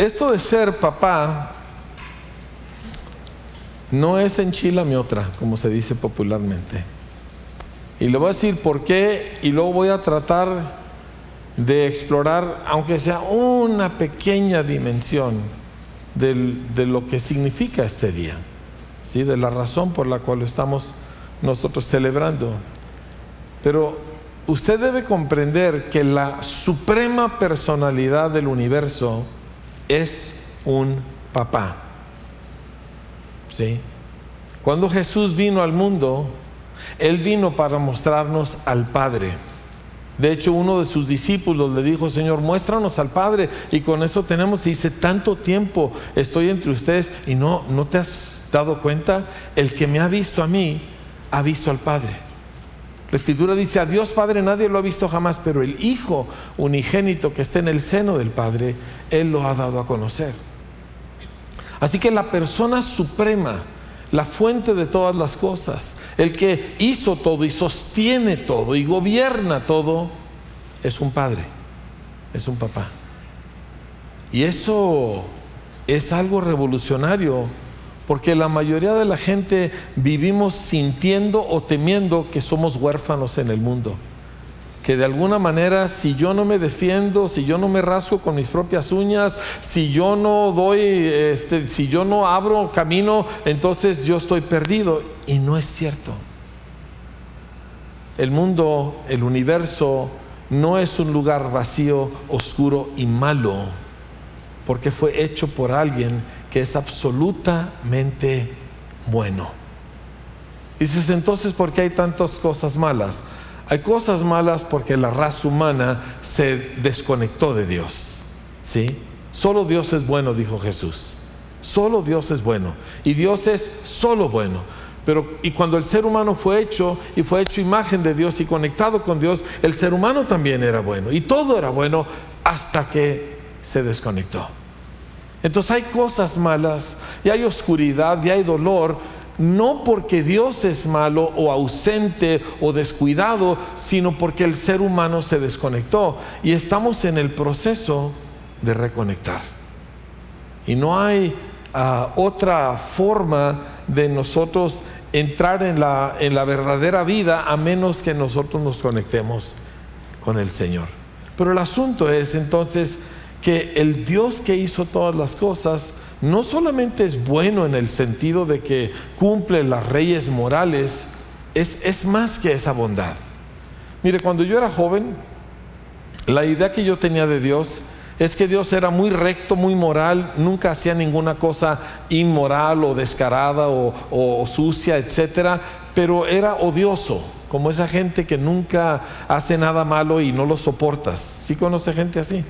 esto de ser papá no es enchila otra, como se dice popularmente. Y le voy a decir por qué y luego voy a tratar de explorar, aunque sea una pequeña dimensión de lo que significa este día, ¿sí? de la razón por la cual lo estamos nosotros celebrando. Pero usted debe comprender que la suprema personalidad del universo es un papá. ¿Sí? Cuando Jesús vino al mundo, Él vino para mostrarnos al Padre. De hecho, uno de sus discípulos le dijo, Señor, muéstranos al Padre. Y con eso tenemos, dice, tanto tiempo estoy entre ustedes y no, no te has dado cuenta. El que me ha visto a mí, ha visto al Padre. La escritura dice, a Dios Padre nadie lo ha visto jamás, pero el Hijo unigénito que está en el seno del Padre, Él lo ha dado a conocer. Así que la persona suprema, la fuente de todas las cosas, el que hizo todo y sostiene todo y gobierna todo, es un padre, es un papá. Y eso es algo revolucionario, porque la mayoría de la gente vivimos sintiendo o temiendo que somos huérfanos en el mundo que de alguna manera si yo no me defiendo, si yo no me rasgo con mis propias uñas, si yo no doy, este, si yo no abro camino, entonces yo estoy perdido. Y no es cierto. El mundo, el universo, no es un lugar vacío, oscuro y malo, porque fue hecho por alguien que es absolutamente bueno. Dices entonces, ¿por qué hay tantas cosas malas? Hay cosas malas porque la raza humana se desconectó de Dios. ¿Sí? Solo Dios es bueno, dijo Jesús. Solo Dios es bueno. Y Dios es solo bueno. Pero y cuando el ser humano fue hecho y fue hecho imagen de Dios y conectado con Dios, el ser humano también era bueno. Y todo era bueno hasta que se desconectó. Entonces hay cosas malas y hay oscuridad y hay dolor, no porque Dios es malo o ausente o descuidado, sino porque el ser humano se desconectó y estamos en el proceso de reconectar. Y no hay ah, otra forma de nosotros entrar en la, en la verdadera vida a menos que nosotros nos conectemos con el Señor. Pero el asunto es entonces que el Dios que hizo todas las cosas, no solamente es bueno en el sentido de que cumple las leyes morales, es, es más que esa bondad. Mire, cuando yo era joven, la idea que yo tenía de Dios es que Dios era muy recto, muy moral, nunca hacía ninguna cosa inmoral o descarada o, o sucia, etcétera, pero era odioso, como esa gente que nunca hace nada malo y no lo soportas. ¿Sí conoce gente así?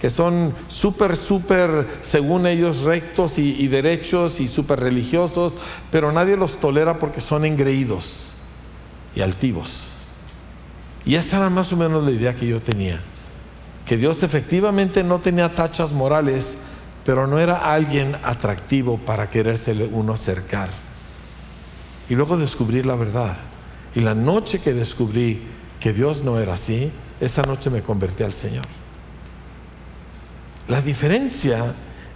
Que son súper, súper, según ellos, rectos y, derechos y súper religiosos, pero nadie los tolera porque son engreídos y altivos. Y esa era más o menos la idea que yo tenía, que Dios efectivamente no tenía tachas morales, pero no era alguien atractivo para querérsele uno acercar. Y luego descubrí la verdad. Y la noche que descubrí que Dios no era así, esa noche me convertí al Señor. La diferencia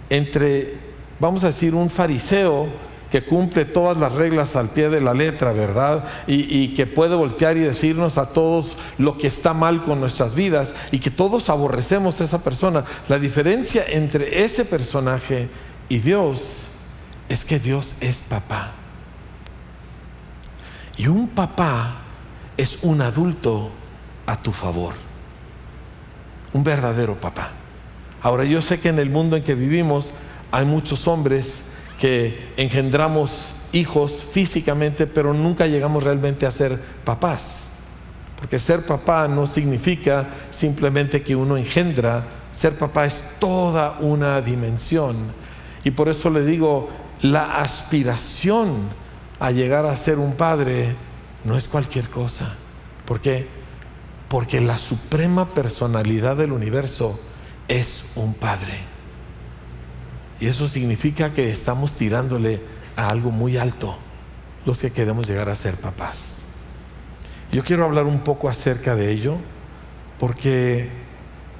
entre, vamos a decir, un fariseo que cumple todas las reglas al pie de la letra, ¿verdad? Y, que puede voltear y decirnos a todos lo que está mal con nuestras vidas y que todos aborrecemos a esa persona. La diferencia entre ese personaje y Dios es que Dios es papá. Y un papá es un adulto a tu favor. Un verdadero papá. Ahora yo sé que en el mundo en que vivimos hay muchos hombres que engendramos hijos físicamente, pero nunca llegamos realmente a ser papás. Porque ser papá no significa simplemente que uno engendra, ser papá es toda una dimensión. Y por eso le digo, la aspiración a llegar a ser un padre no es cualquier cosa. ¿Por qué? Porque la suprema personalidad del universo es un padre. Y eso significa que estamos tirándole a algo muy alto los que queremos llegar a ser papás. Yo quiero hablar un poco acerca de ello porque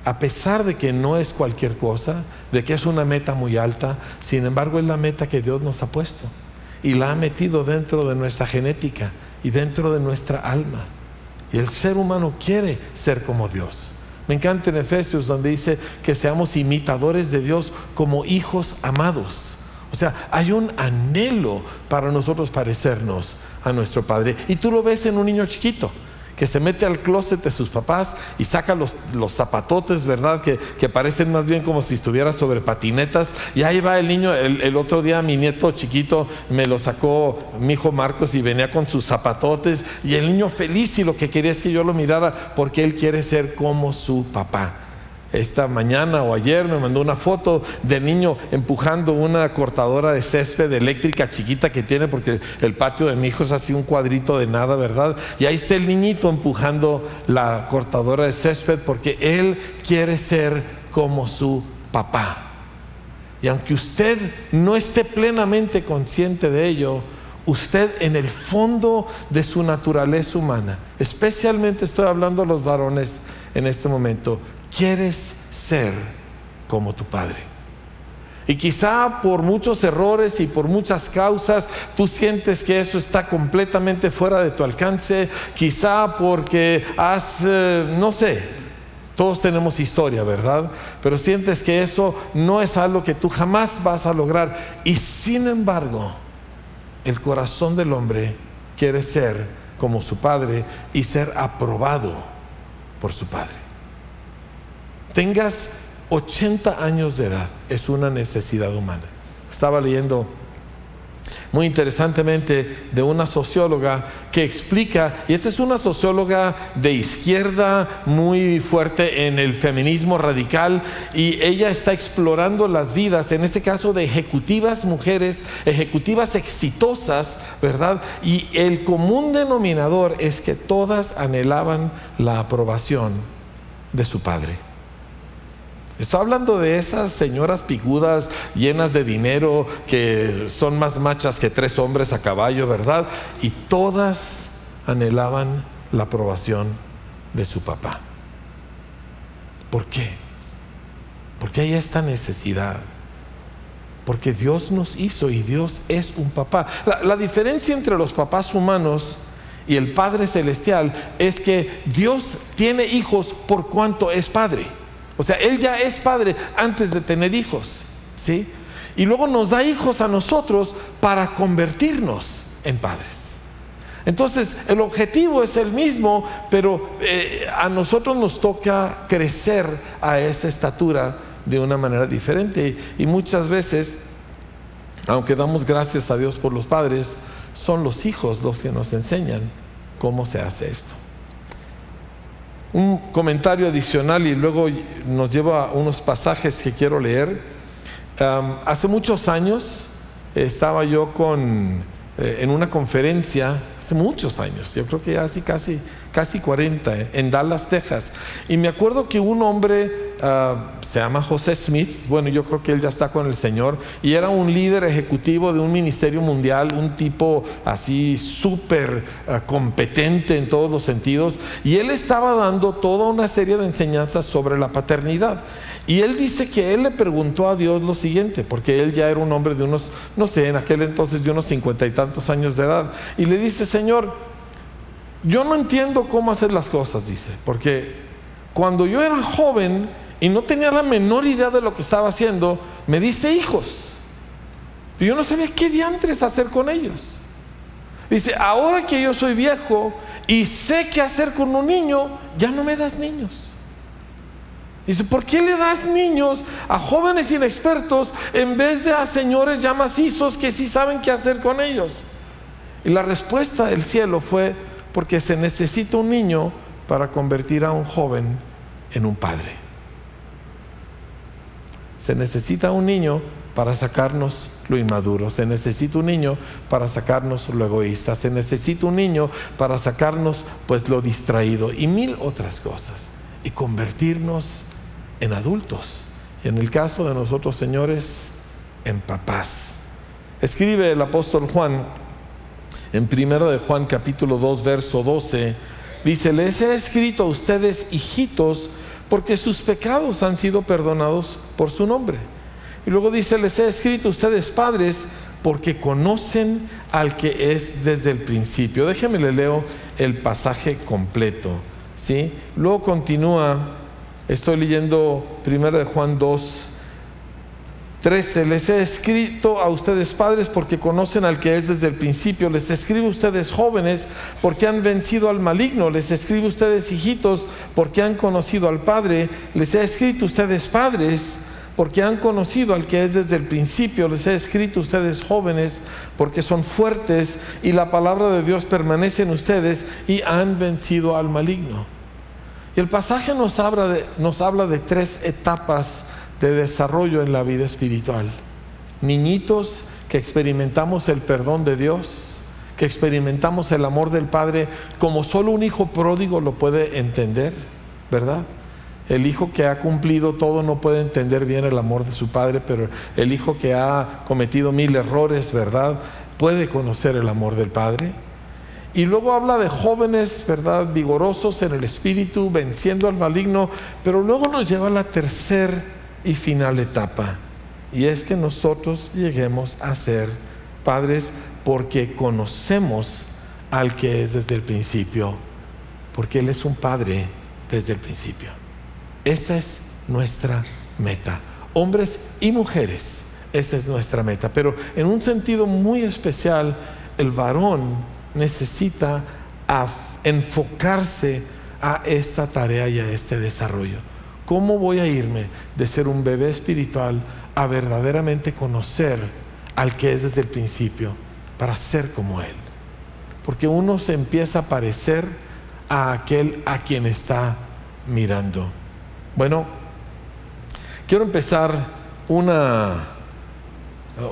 a pesar de que no es cualquier cosa, de que es una meta muy alta, sin embargo es la meta que Dios nos ha puesto y la ha metido dentro de nuestra genética y dentro de nuestra alma. Y el ser humano quiere ser como Dios. Me encanta en Efesios donde dice que seamos imitadores de Dios como hijos amados. O sea, hay un anhelo para nosotros parecernos a nuestro Padre. Y tú lo ves en un niño chiquito que se mete al closet de sus papás y saca los, los zapatotes, ¿verdad? Que, parecen más bien como si estuviera sobre patinetas. Y ahí va el niño, el, otro día mi nieto chiquito me lo sacó mi hijo Marcos y venía con sus zapatotes y el niño feliz y lo que quería es que yo lo mirara porque él quiere ser como su papá esta mañana o ayer me mandó una foto del niño empujando una cortadora de césped eléctrica chiquita que tiene porque el patio de mi hijo es así un cuadrito de nada, ¿verdad? Y ahí está el niñito empujando la cortadora de césped porque él quiere ser como su papá. Y aunque usted no esté plenamente consciente de ello, usted en el fondo de su naturaleza humana, especialmente estoy hablando a los varones en este momento, quieres ser como tu Padre. Y quizá por muchos errores y por muchas causas tú sientes que eso está completamente fuera de tu alcance. Quizá porque has, eh, no sé, todos tenemos historia, ¿verdad? Pero sientes que eso no es algo que tú jamás vas a lograr. Y sin embargo, el corazón del hombre quiere ser como su padre y ser aprobado por su padre tengas 80 años de edad, es una necesidad humana. Estaba leyendo muy interesantemente de una socióloga que explica, y esta es una socióloga de izquierda muy fuerte en el feminismo radical, y ella está explorando las vidas, en este caso de ejecutivas mujeres, ejecutivas exitosas, ¿verdad? Y el común denominador es que todas anhelaban la aprobación de su padre. Estoy hablando de esas señoras picudas llenas de dinero que son más machas que tres hombres a caballo, ¿verdad? Y todas anhelaban la aprobación de su papá. ¿Por qué? Porque hay esta necesidad. Porque Dios nos hizo y Dios es un papá. La, la diferencia entre los papás humanos y el Padre Celestial es que Dios tiene hijos por cuanto es Padre. O sea, Él ya es padre antes de tener hijos, ¿sí? Y luego nos da hijos a nosotros para convertirnos en padres. Entonces, el objetivo es el mismo, pero eh, a nosotros nos toca crecer a esa estatura de una manera diferente. Y muchas veces, aunque damos gracias a Dios por los padres, son los hijos los que nos enseñan cómo se hace esto un comentario adicional y luego nos lleva a unos pasajes que quiero leer. hace muchos años estaba yo con, eh, en una conferencia, hace muchos años, yo creo que ya así casi, casi 40, eh, en Dallas, Texas. Y me acuerdo que un hombre Ah, se llama José Smith, bueno, yo creo que él ya está con el Señor, y era un líder ejecutivo de un ministerio mundial, un tipo así súper ah, competente en todos los sentidos, y él estaba dando toda una serie de enseñanzas sobre la paternidad. Y él dice que él le preguntó a Dios lo siguiente, porque él ya era un hombre de unos, no sé, en aquel entonces de unos cincuenta y tantos años de edad, y le dice, Señor, yo no entiendo cómo hacer las cosas, dice, porque cuando yo era joven, y no tenía la menor idea de lo que estaba haciendo, me diste hijos. Y yo no sabía qué diantres hacer con ellos. Dice, ahora que yo soy viejo y sé qué hacer con un niño, ya no me das niños. Dice, ¿por qué le das niños a jóvenes inexpertos en vez de a señores ya macizos que sí saben qué hacer con ellos? Y la respuesta del cielo fue, porque se necesita un niño para convertir a un joven en un padre. Se necesita un niño para sacarnos lo inmaduro, se necesita un niño para sacarnos lo egoísta, se necesita un niño para sacarnos pues lo distraído y mil otras cosas y convertirnos en adultos. Y en el caso de nosotros, señores, en papás. Escribe el apóstol Juan en primero de Juan capítulo 2 verso 12, dice, les he escrito a ustedes hijitos porque sus pecados han sido perdonados por su nombre. Y luego dice, les he escrito a ustedes padres porque conocen al que es desde el principio. Déjenme le leo el pasaje completo. ¿sí? Luego continúa, estoy leyendo 1 de Juan 2, 13. Les he escrito a ustedes padres porque conocen al que es desde el principio. Les escribo a ustedes jóvenes porque han vencido al maligno. Les escribo a ustedes hijitos porque han conocido al Padre. Les he escrito a ustedes padres porque han conocido al que es desde el principio. Les he escrito a ustedes jóvenes porque son fuertes y la palabra de Dios permanece en ustedes y han vencido al maligno. Y el pasaje nos habla de, nos habla de tres etapas de desarrollo en la vida espiritual. Niñitos que experimentamos el perdón de Dios, que experimentamos el amor del Padre como solo un hijo pródigo lo puede entender, ¿verdad? El hijo que ha cumplido todo no puede entender bien el amor de su padre, pero el hijo que ha cometido mil errores, ¿verdad? Puede conocer el amor del padre. Y luego habla de jóvenes, ¿verdad? Vigorosos en el espíritu, venciendo al maligno, pero luego nos lleva a la tercera y final etapa. Y es que nosotros lleguemos a ser padres porque conocemos al que es desde el principio, porque Él es un padre desde el principio. Esa es nuestra meta. Hombres y mujeres, esa es nuestra meta. Pero en un sentido muy especial, el varón necesita enfocarse a esta tarea y a este desarrollo. ¿Cómo voy a irme de ser un bebé espiritual a verdaderamente conocer al que es desde el principio para ser como Él? Porque uno se empieza a parecer a aquel a quien está mirando. Bueno, quiero empezar una,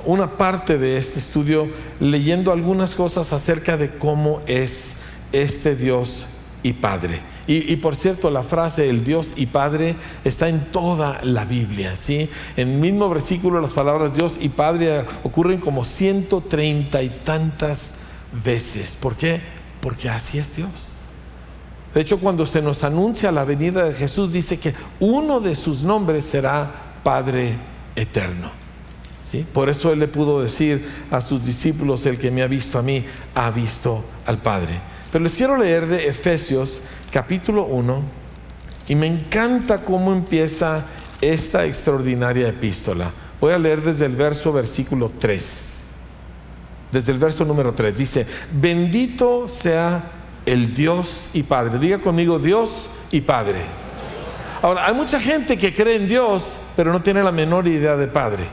una parte de este estudio leyendo algunas cosas acerca de cómo es este Dios y Padre. Y, por cierto, la frase el Dios y Padre está en toda la Biblia, ¿sí? En el mismo versículo las palabras Dios y Padre ocurren como ciento treinta y tantas veces. ¿Por qué? Porque así es Dios. De hecho, cuando se nos anuncia la venida de Jesús, dice que uno de sus nombres será Padre Eterno. ¿Sí? Por eso Él le pudo decir a sus discípulos, el que me ha visto a mí, ha visto al Padre. Pero les quiero leer de Efesios capítulo 1 y me encanta cómo empieza esta extraordinaria epístola. Voy a leer desde el verso versículo 3. Desde el verso número 3 dice, bendito sea el Dios y Padre. Diga conmigo Dios y Padre. Ahora, hay mucha gente que cree en Dios, pero no tiene la menor idea de Padre.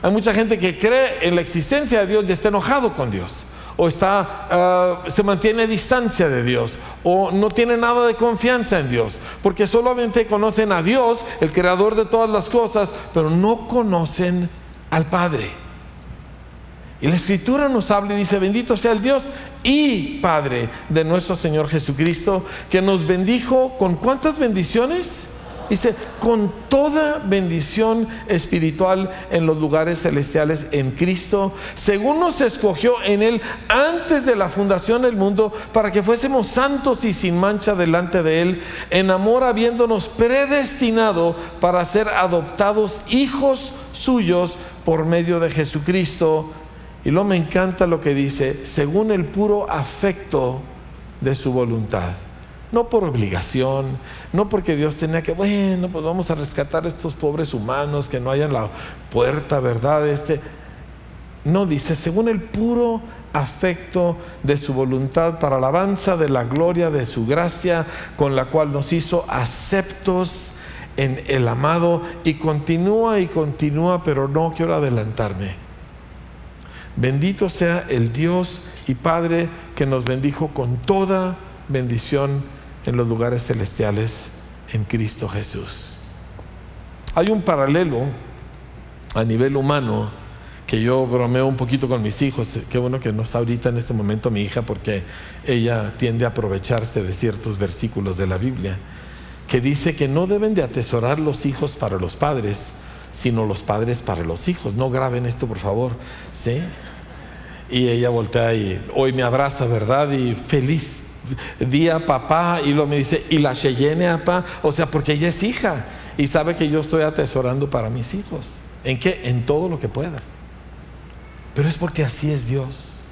Hay mucha gente que cree en la existencia de Dios y está enojado con Dios o está, ah, se mantiene a distancia de Dios, o no tiene nada de confianza en Dios, porque solamente conocen a Dios, el creador de todas las cosas, pero no conocen al Padre. Y la escritura nos habla y dice, bendito sea el Dios y Padre de nuestro Señor Jesucristo, que nos bendijo con cuántas bendiciones? Dice, con toda bendición espiritual en los lugares celestiales en Cristo, según nos escogió en Él antes de la fundación del mundo, para que fuésemos santos y sin mancha delante de Él, en amor habiéndonos predestinado para ser adoptados hijos suyos por medio de Jesucristo. Y luego me encanta lo que dice, según el puro afecto de su voluntad no por obligación, no porque Dios tenía que, bueno, pues vamos a rescatar a estos pobres humanos que no hayan la puerta, ¿verdad? Este, no dice, según el puro afecto de su voluntad para alabanza de la gloria de su gracia, con la cual nos hizo aceptos en el amado y continúa y continúa, pero no quiero adelantarme. Bendito sea el Dios y Padre que nos bendijo con toda bendición en los lugares celestiales en Cristo Jesús. Hay un paralelo a nivel humano que yo bromeo un poquito con mis hijos. Qué bueno que no está ahorita en este momento mi hija porque ella tiende a aprovecharse de ciertos versículos de la Biblia que dice que no deben de atesorar los hijos para los padres, sino los padres para los hijos. No graben esto, por favor. ¿Sí? Y ella voltea y hoy me abraza, ¿verdad? Y feliz día papá y luego me dice, y la Cheyenne papá, o sea, porque ella es hija y sabe que yo estoy atesorando para mis hijos. ¿En qué? En todo lo que pueda. Pero es porque así es Dios.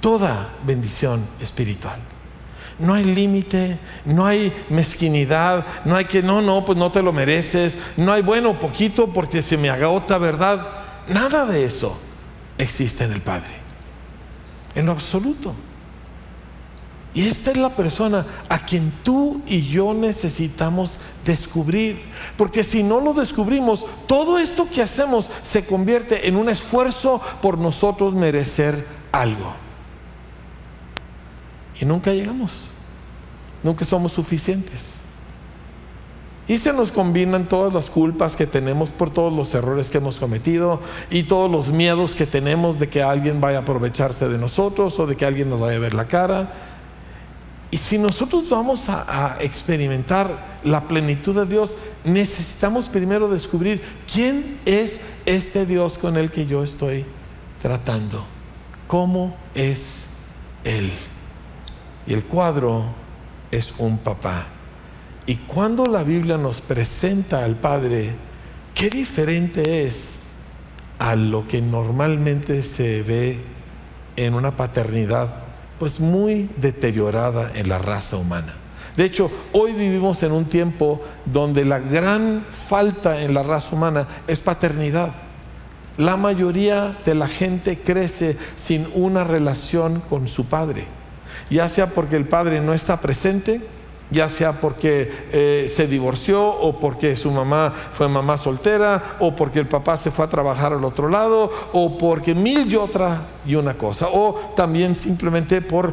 Toda bendición espiritual. No hay límite, no hay mezquinidad, no hay que, no, no, pues no te lo mereces, no hay, bueno, poquito porque se me agota, ¿verdad? Nada de eso existe en el Padre. En lo absoluto. Y esta es la persona a quien tú y yo necesitamos descubrir. Porque si no lo descubrimos, todo esto que hacemos se convierte en un esfuerzo por nosotros merecer algo. Y nunca llegamos. Nunca somos suficientes. Y se nos combinan todas las culpas que tenemos por todos los errores que hemos cometido y todos los miedos que tenemos de que alguien vaya a aprovecharse de nosotros o de que alguien nos vaya a ver la cara. Y si nosotros vamos a, experimentar la plenitud de Dios, necesitamos primero descubrir quién es este Dios con el que yo estoy tratando. ¿Cómo es Él? Y el cuadro es un papá. Y cuando la Biblia nos presenta al Padre, qué diferente es a lo que normalmente se ve en una paternidad pues muy deteriorada en la raza humana. De hecho, hoy vivimos en un tiempo donde la gran falta en la raza humana es paternidad. La mayoría de la gente crece sin una relación con su padre ya sea porque el padre no está presente, ya sea porque eh, se divorció o porque su mamá fue mamá soltera o porque el papá se fue a trabajar al otro lado o porque mil y otra y una cosa o también simplemente por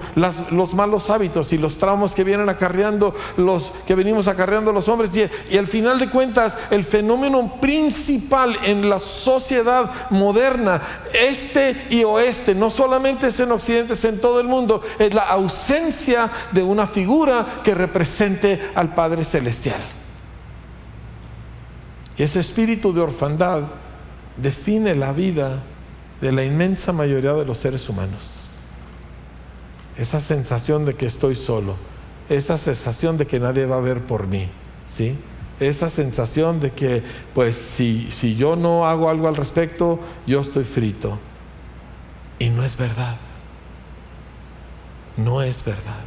los malos hábitos y los traumas que vienen acarreando los que venimos acarreando los hombres y, al final de cuentas el fenómeno principal en la sociedad moderna este y oeste no solamente es en occidente es en todo el mundo es la ausencia de una figura que representa presente al Padre Celestial. Ese espíritu de orfandad define la vida de la inmensa mayoría de los seres humanos. Esa sensación de que estoy solo, esa sensación de que nadie va a ver por mí, ¿sí? Esa sensación de que, pues, si, si yo no hago algo al respecto, yo estoy frito. Y no es verdad. No es verdad.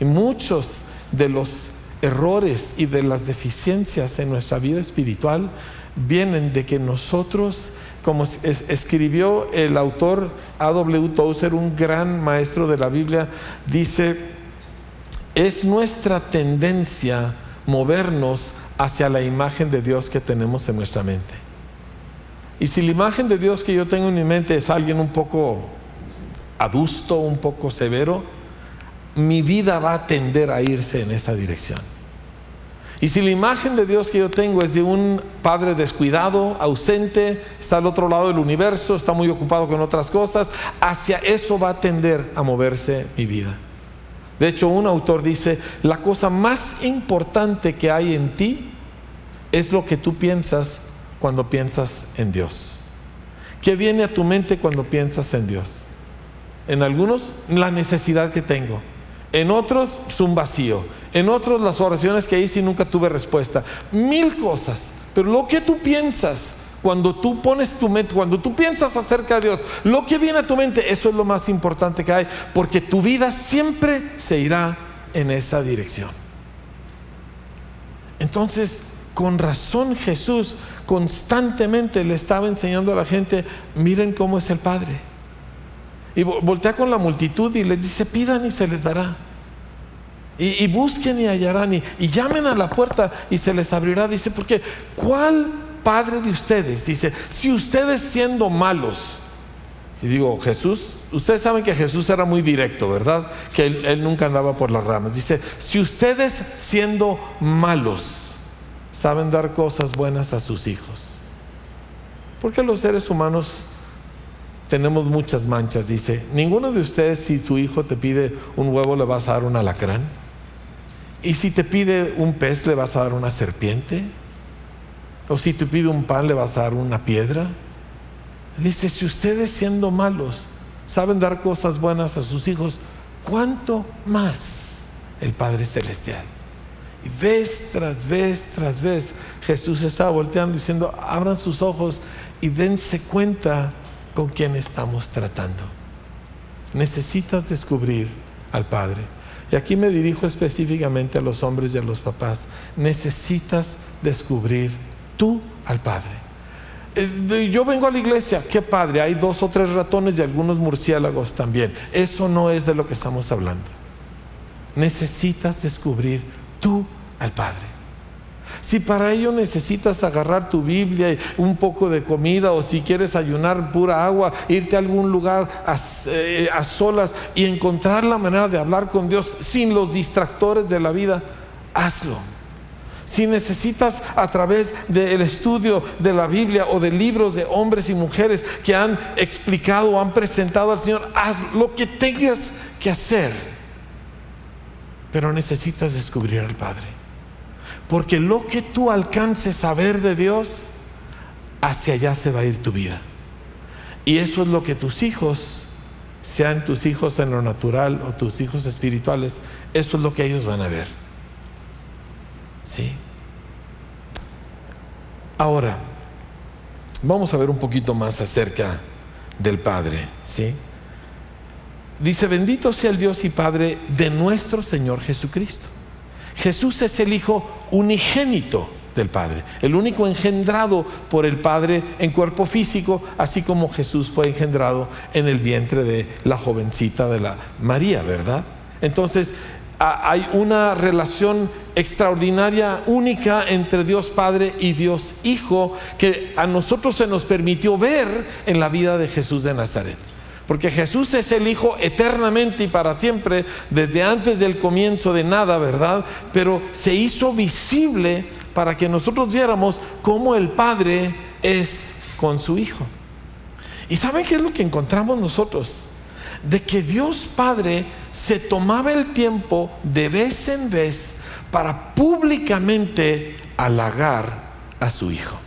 Y muchos de los errores y de las deficiencias en nuestra vida espiritual vienen de que nosotros, como escribió el autor A.W. Tozer, un gran maestro de la Biblia, dice, es nuestra tendencia movernos hacia la imagen de Dios que tenemos en nuestra mente. Y si la imagen de Dios que yo tengo en mi mente es alguien un poco adusto, un poco severo, mi vida va a tender a irse en esa dirección. Y si la imagen de Dios que yo tengo es de un padre descuidado, ausente, está al otro lado del universo, está muy ocupado con otras cosas, hacia eso va a tender a moverse mi vida. De hecho, un autor dice, la cosa más importante que hay en ti es lo que tú piensas cuando piensas en Dios. ¿Qué viene a tu mente cuando piensas en Dios? En algunos, la necesidad que tengo en otros es un vacío, en otros las oraciones que hice nunca tuve respuesta, mil cosas, pero lo que tú piensas cuando tú pones tu mente, cuando tú piensas acerca de Dios, lo que viene a tu mente, eso es lo más importante que hay, porque tu vida siempre se irá en esa dirección. Entonces, con razón Jesús constantemente le estaba enseñando a la gente, miren cómo es el Padre. Y voltea con la multitud y les dice, pidan y se les dará. Y, busquen y hallarán y, llamen a la puerta y se les abrirá. Dice, porque ¿cuál padre de ustedes? Dice, si ustedes siendo malos, y digo, Jesús, ustedes saben que Jesús era muy directo, ¿verdad? Que él, él nunca andaba por las ramas. Dice, si ustedes siendo malos saben dar cosas buenas a sus hijos, porque los seres humanos tenemos muchas manchas. Dice, ninguno de ustedes si su hijo te pide un huevo le vas a dar un alacrán. Y si te pide un pez le vas a dar una serpiente. O si te pide un pan le vas a dar una piedra. Dice, si ustedes siendo malos saben dar cosas buenas a sus hijos, ¿cuánto más el Padre Celestial? Y vez tras vez tras vez Jesús estaba volteando diciendo, abran sus ojos y dense cuenta con quién estamos tratando. Necesitas descubrir al Padre. Y aquí me dirijo específicamente a los hombres y a los papás. Necesitas descubrir tú al Padre. Eh, yo vengo a la iglesia, qué padre, hay dos o tres ratones y algunos murciélagos también. Eso no es de lo que estamos hablando. Necesitas descubrir tú al Padre. Si para ello necesitas agarrar tu Biblia y un poco de comida o si quieres ayunar pura agua, irte a algún lugar a, eh, a, solas y encontrar la manera de hablar con Dios sin los distractores de la vida, hazlo. Si necesitas a través del estudio de la Biblia o de libros de hombres y mujeres que han explicado o han presentado al Señor, haz lo que tengas que hacer. Pero necesitas descubrir al Padre. Porque lo que tú alcances a ver de Dios, hacia allá se va a ir tu vida. Y eso es lo que tus hijos, sean tus hijos en lo natural o tus hijos espirituales, eso es lo que ellos van a ver. ¿Sí? Ahora, vamos a ver un poquito más acerca del Padre, ¿sí? Dice, bendito sea el Dios y Padre de nuestro Señor Jesucristo. Jesús es el Hijo unigénito del Padre, el único engendrado por el Padre en cuerpo físico, así como Jesús fue engendrado en el vientre de la jovencita de la María, ¿verdad? Entonces, hay una relación extraordinaria, única entre Dios Padre y Dios Hijo, que a nosotros se nos permitió ver en la vida de Jesús de Nazaret. Porque Jesús es el Hijo eternamente y para siempre, desde antes del comienzo de nada, ¿verdad? Pero se hizo visible para que nosotros viéramos cómo el Padre es con su Hijo. ¿Y saben qué es lo que encontramos nosotros? De que Dios Padre se tomaba el tiempo de vez en vez para públicamente halagar a su hijo.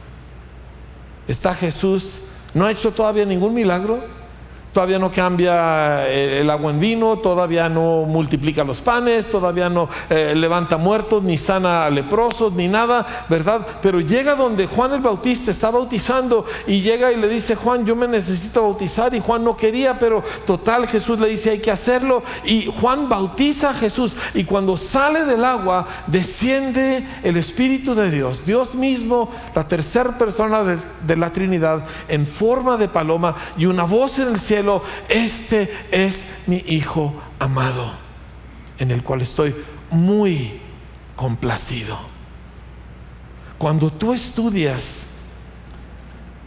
Está Jesús, no ha hecho todavía ningún milagro, todavía no cambia eh, el agua en vino, todavía no multiplica los panes, todavía no eh, levanta muertos, ni sana leprosos, ni nada, ¿verdad? Pero llega donde Juan el Bautista está bautizando y llega y le dice, Juan, yo me necesito bautizar y Juan no quería, pero total Jesús le dice, hay que hacerlo y Juan bautiza a Jesús y cuando sale del agua desciende el Espíritu de Dios, Dios mismo, la tercera persona de la Trinidad, en forma de paloma y una voz en el cielo este es mi Hijo amado, en el cual estoy muy complacido. Cuando tú estudias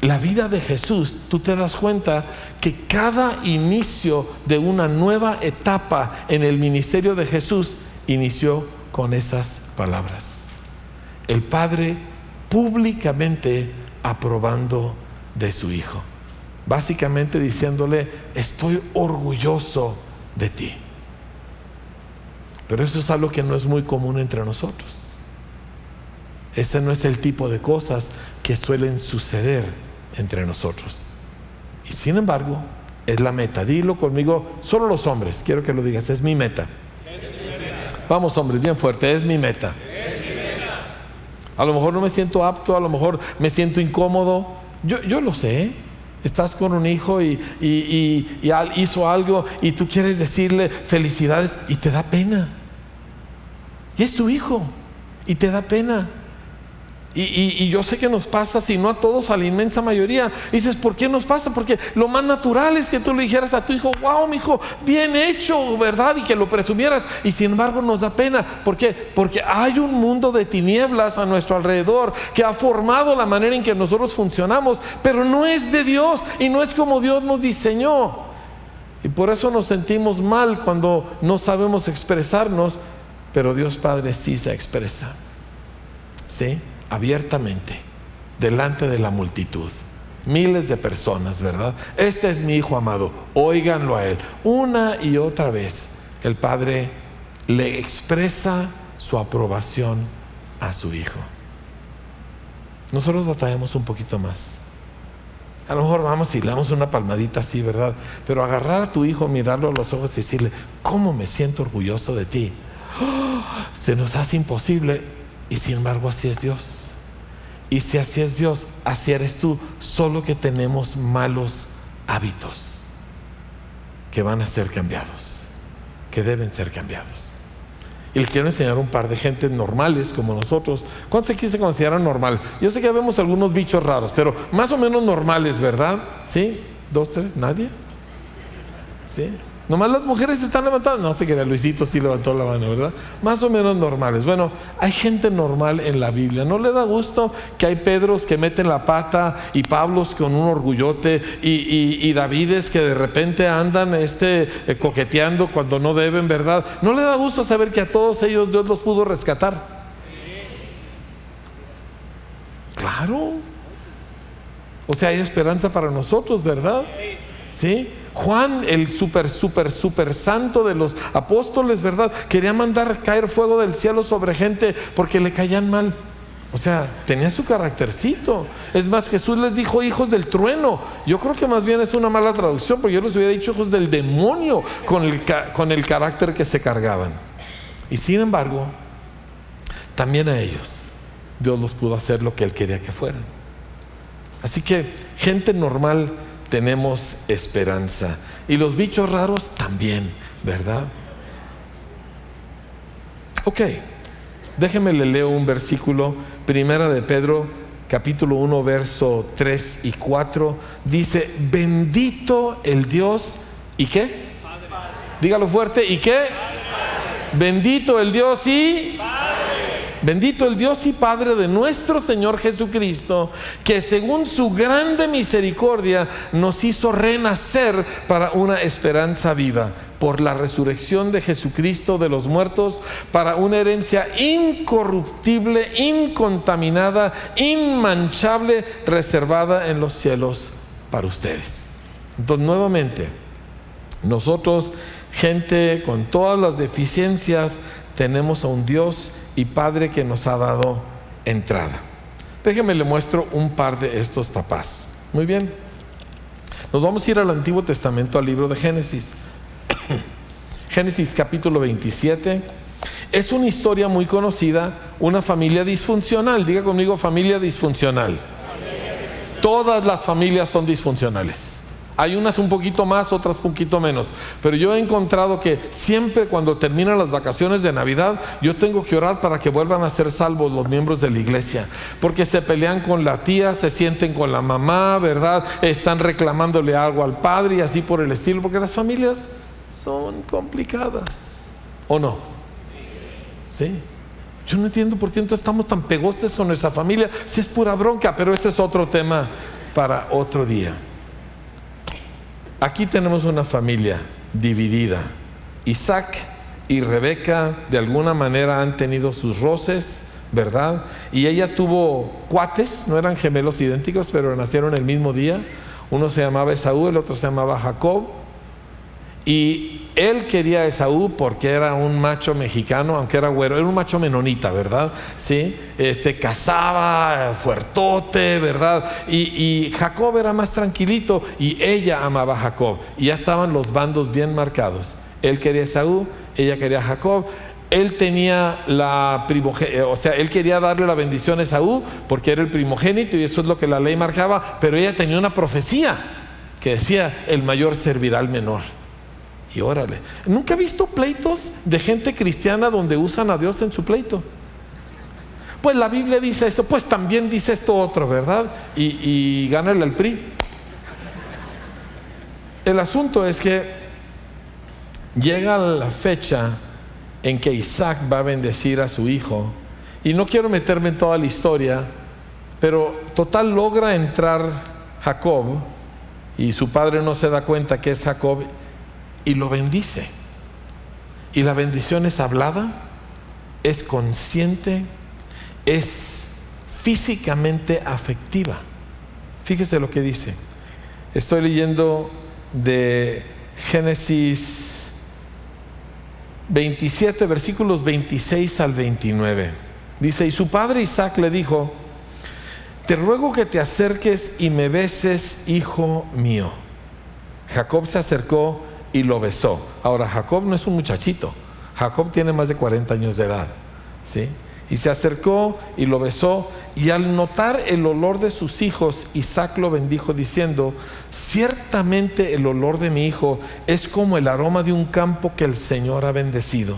la vida de Jesús, tú te das cuenta que cada inicio de una nueva etapa en el ministerio de Jesús inició con esas palabras. El Padre públicamente aprobando de su Hijo básicamente diciéndole, estoy orgulloso de ti. Pero eso es algo que no es muy común entre nosotros. Ese no es el tipo de cosas que suelen suceder entre nosotros. Y sin embargo, es la meta. Dilo conmigo, solo los hombres, quiero que lo digas, es mi meta. Vamos hombres, bien fuerte, es mi meta. A lo mejor no me siento apto, a lo mejor me siento incómodo. Yo, yo lo sé. Estás con un hijo y, hizo algo y tú quieres decirle felicidades y te da pena. Y es tu hijo y te da pena. Y, yo sé que nos pasa, si no a todos, a la inmensa mayoría. dices, ¿por qué nos pasa? Porque lo más natural es que tú le dijeras a tu hijo, wow, mi hijo, bien hecho, ¿verdad? Y que lo presumieras. Y sin embargo nos da pena. ¿Por qué? Porque hay un mundo de tinieblas a nuestro alrededor que ha formado la manera en que nosotros funcionamos, pero no es de Dios y no es como Dios nos diseñó. Y por eso nos sentimos mal cuando no sabemos expresarnos, pero Dios Padre sí se expresa. ¿Sí? Abiertamente, delante de la multitud. Miles de personas, ¿verdad? Este es mi hijo amado, óiganlo a él. Una y otra vez el Padre le expresa su aprobación a su hijo. Nosotros batallamos un poquito más. A lo mejor vamos y le damos una palmadita así, ¿verdad? Pero agarrar a tu hijo, mirarlo a los ojos y decirle, ¿cómo me siento orgulloso de ti? ¡oh! se nos hace imposible y sin embargo así es Dios. Y si así es Dios, así eres tú, solo que tenemos malos hábitos que van a ser cambiados, que deben ser cambiados. Y le quiero enseñar un par de gentes normales como nosotros. ¿Cuántos aquí se consideran normales? Yo sé que vemos algunos bichos raros, pero más o menos normales, ¿verdad? ¿Sí? ¿Dos, tres? ¿Nadie? ¿Sí? Nomás las mujeres están levantando. No sé que era Luisito sí levantó la mano, ¿verdad? Más o menos normales. Bueno, hay gente normal en la Biblia. ¿No le da gusto que hay Pedros que meten la pata y Pablos con un orgullote y, y, Davides que de repente andan este, eh, coqueteando cuando no deben, ¿verdad? ¿No le da gusto saber que a todos ellos Dios los pudo rescatar? Claro. O sea, hay esperanza para nosotros, ¿verdad? ¿Sí? Juan, el super, super, super santo de los apóstoles, ¿verdad? Quería mandar caer fuego del cielo sobre gente porque le caían mal. O sea, tenía su caractercito. Es más, Jesús les dijo hijos del trueno. Yo creo que más bien es una mala traducción, porque yo les hubiera dicho hijos del demonio con el, con el carácter que se cargaban. Y sin embargo, también a ellos Dios los pudo hacer lo que Él quería que fueran. Así que gente normal tenemos esperanza. Y los bichos raros también, ¿verdad? Ok, déjeme le leo un versículo, primera de Pedro, capítulo 1, verso 3 y 4. Dice, bendito el Dios, ¿y qué? Dígalo fuerte, ¿y qué? Bendito el Dios y... Bendito el Dios y Padre de nuestro Señor Jesucristo, que según su grande misericordia nos hizo renacer para una esperanza viva por la resurrección de Jesucristo de los muertos, para una herencia incorruptible, incontaminada, inmanchable, reservada en los cielos para ustedes. Entonces, nuevamente, nosotros, gente con todas las deficiencias, tenemos a un Dios y Padre que nos ha dado entrada. Déjeme le muestro un par de estos papás. Muy bien. Nos vamos a ir al Antiguo Testamento, al libro de Génesis. Génesis capítulo 27. Es una historia muy conocida, una familia disfuncional. Diga conmigo familia disfuncional. Todas las familias son disfuncionales. Hay unas un poquito más, otras un poquito menos. Pero yo he encontrado que siempre cuando terminan las vacaciones de Navidad, yo tengo que orar para que vuelvan a ser salvos los miembros de la iglesia. Porque se pelean con la tía, se sienten con la mamá, ¿verdad? Están reclamándole algo al padre y así por el estilo. Porque las familias son complicadas. ¿O no? Sí. Yo no entiendo por qué entonces estamos tan pegostes con nuestra familia si es pura bronca, pero ese es otro tema para otro día. Aquí tenemos una familia dividida. Isaac y Rebeca de alguna manera han tenido sus roces, ¿verdad? Y ella tuvo cuates, no eran gemelos idénticos, pero nacieron el mismo día. Uno se llamaba Esaú, el otro se llamaba Jacob. Y él quería a Esaú porque era un macho mexicano, aunque era güero, era un macho menonita, ¿verdad? Sí, este cazaba, fuertote, ¿verdad? Y, Jacob era más tranquilito y ella amaba a Jacob. Y ya estaban los bandos bien marcados. Él quería a Esaú, ella quería a Jacob. Él tenía la primogénita, o sea, él quería darle la bendición a Esaú porque era el primogénito y eso es lo que la ley marcaba, pero ella tenía una profecía que decía, el mayor servirá al menor. Y órale. Nunca he visto pleitos de gente cristiana donde usan a Dios en su pleito. Pues la Biblia dice esto, pues también dice esto otro, ¿verdad? Y, y gánale al PRI. El asunto es que llega la fecha en que Isaac va a bendecir a su hijo. Y no quiero meterme en toda la historia, pero total logra entrar Jacob y su padre no se da cuenta que es Jacob y lo bendice. Y la bendición es hablada, es consciente, es físicamente afectiva. Fíjese lo que dice. Estoy leyendo de Génesis 27, versículos 26 al 29. Dice, y su padre Isaac le dijo, te ruego que te acerques y me beses, hijo mío. Jacob se acercó y lo besó. Ahora, Jacob no es un muchachito. Jacob tiene más de 40 años de edad, ¿sí? Y se acercó y lo besó, y al notar el olor de sus hijos, Isaac lo bendijo diciendo, ciertamente el olor de mi hijo es como el aroma de un campo que el Señor ha bendecido.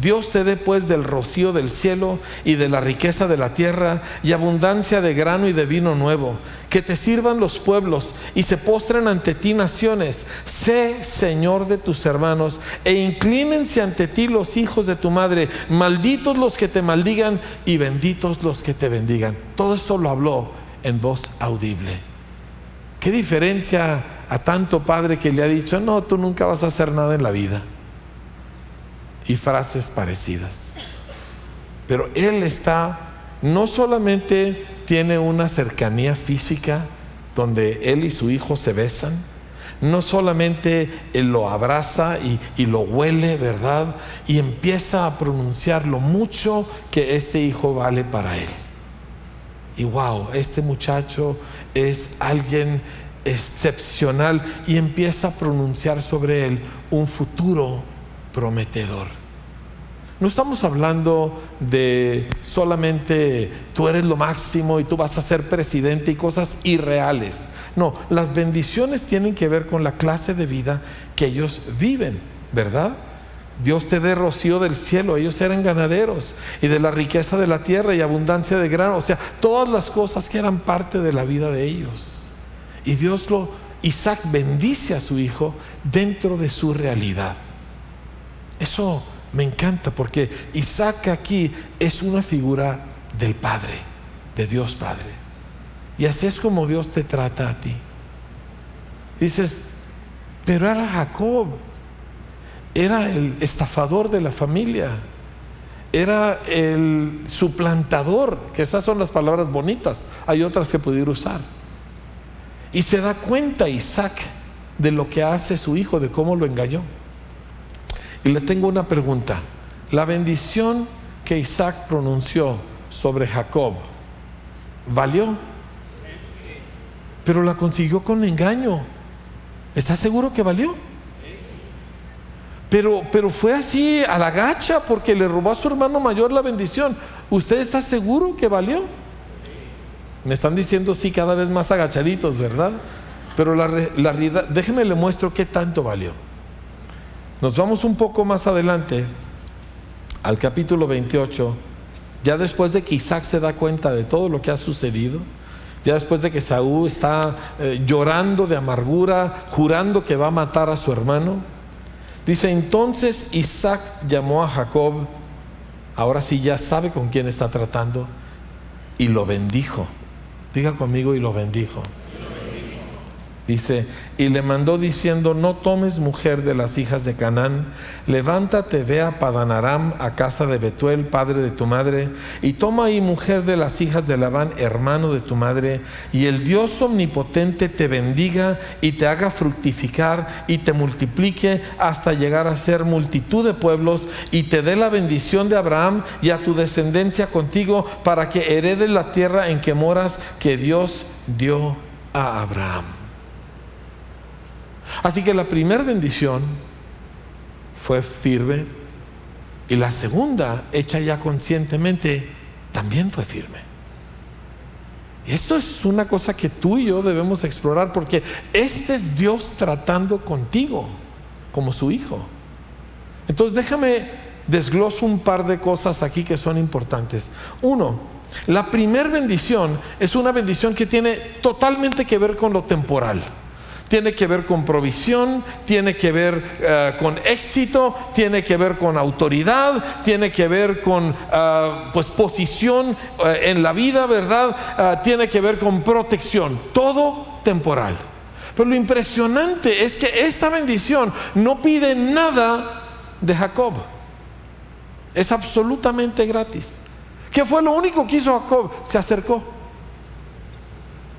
Dios te dé pues del rocío del cielo y de la riqueza de la tierra y abundancia de grano y de vino nuevo. Que te sirvan los pueblos y se postren ante ti naciones. Sé Señor de tus hermanos e inclínense ante ti los hijos de tu madre. Malditos los que te maldigan y benditos los que te bendigan. Todo esto lo habló en voz audible. ¿Qué diferencia a tanto padre que le ha dicho, no, tú nunca vas a hacer nada en la vida? Y frases parecidas. Pero Él está, no solamente tiene una cercanía física donde Él y su hijo se besan, no solamente Él lo abraza y, y, lo huele, ¿verdad? Y empieza a pronunciar lo mucho que este hijo vale para Él. Y wow, este muchacho es alguien excepcional y empieza a pronunciar sobre Él un futuro prometedor. No estamos hablando de solamente tú eres lo máximo y tú vas a ser presidente y cosas irreales. No, las bendiciones tienen que ver con la clase de vida que ellos viven, ¿verdad? Dios te dé rocío del cielo, ellos eran ganaderos y de la riqueza de la tierra y abundancia de grano, o sea, todas las cosas que eran parte de la vida de ellos. Y Dios lo, Isaac bendice a su hijo dentro de su realidad. Eso me encanta porque Isaac aquí es una figura del Padre, de Dios Padre. Y así es como Dios te trata a ti. Dices, pero era Jacob, era el estafador de la familia, era el suplantador, que esas son las palabras bonitas, hay otras que pudiera usar. Y se da cuenta Isaac de lo que hace su hijo, de cómo lo engañó. Y le tengo una pregunta. La bendición que Isaac pronunció sobre Jacob, ¿valió? Pero la consiguió con engaño. ¿Está seguro que valió? Pero, pero fue así a la gacha porque le robó a su hermano mayor la bendición. ¿Usted está seguro que valió? Me están diciendo sí cada vez más agachaditos, ¿verdad? Pero la, la realidad, déjeme le muestro qué tanto valió. Nos vamos un poco más adelante al capítulo 28, ya después de que Isaac se da cuenta de todo lo que ha sucedido, ya después de que Saúl está eh, llorando de amargura, jurando que va a matar a su hermano, dice, entonces Isaac llamó a Jacob, ahora sí ya sabe con quién está tratando, y lo bendijo. Diga conmigo y lo bendijo. Dice, y le mandó diciendo, no tomes mujer de las hijas de Canaán, levántate, ve a Padanaram, a casa de Betuel, padre de tu madre, y toma ahí mujer de las hijas de Labán, hermano de tu madre, y el Dios omnipotente te bendiga y te haga fructificar y te multiplique hasta llegar a ser multitud de pueblos, y te dé la bendición de Abraham y a tu descendencia contigo, para que heredes la tierra en que moras, que Dios dio a Abraham. Así que la primera bendición fue firme y la segunda, hecha ya conscientemente, también fue firme. Esto es una cosa que tú y yo debemos explorar porque este es Dios tratando contigo como su hijo. Entonces déjame desgloso un par de cosas aquí que son importantes. Uno, la primera bendición es una bendición que tiene totalmente que ver con lo temporal tiene que ver con provisión, tiene que ver eh, con éxito, tiene que ver con autoridad, tiene que ver con eh, pues posición eh, en la vida, ¿verdad? tiene que ver con protección, todo temporal. Pero lo impresionante es que esta bendición no pide nada de Jacob. Es absolutamente gratis. ¿Qué fue lo único que hizo Jacob? Se acercó.